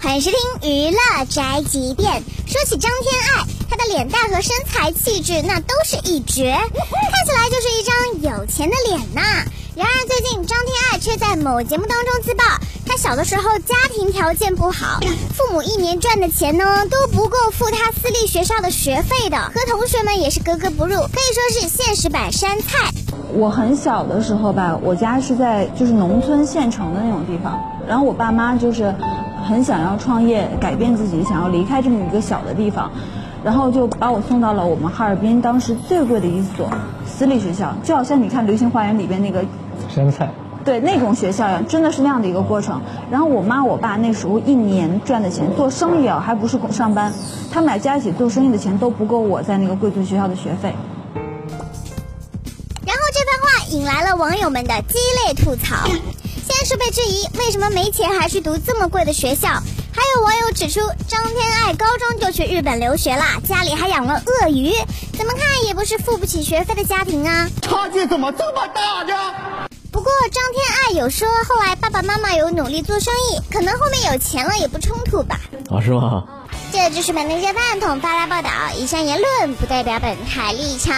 欢迎收听娱乐宅急便。说起张天爱，她的脸蛋和身材气质那都是一绝，看起来就是一张有钱的脸呐。然而最近张天爱却在某节目当中自曝，她小的时候家庭条件不好，父母一年赚的钱呢都不够付她私立学校的学费的，和同学们也是格格不入，可以说是现实版山菜。我很小的时候吧，我家是在就是农村县城的那种地方，然后我爸妈就是很想要创业，改变自己，想要离开这么一个小的地方，然后就把我送到了我们哈尔滨当时最贵的一所私立学校，就好像你看《流星花园》里边那个山菜，对那种学校呀，真的是那样的一个过程。然后我妈我爸那时候一年赚的钱，做生意啊，还不是上班，他们俩加一起做生意的钱都不够我在那个贵族学校的学费。然后这番话引来了网友们的激烈吐槽。先是被质疑为什么没钱还去读这么贵的学校，还有网友指出张天爱高中就去日本留学啦，家里还养了鳄鱼，怎么看也不是付不起学费的家庭啊。差距怎么这么大呢？不过张天爱有说后来爸爸妈妈有努力做生意，可能后面有钱了也不冲突吧。啊是吗？这就是本台饭桶发来报道，以上言论不代表本台立场。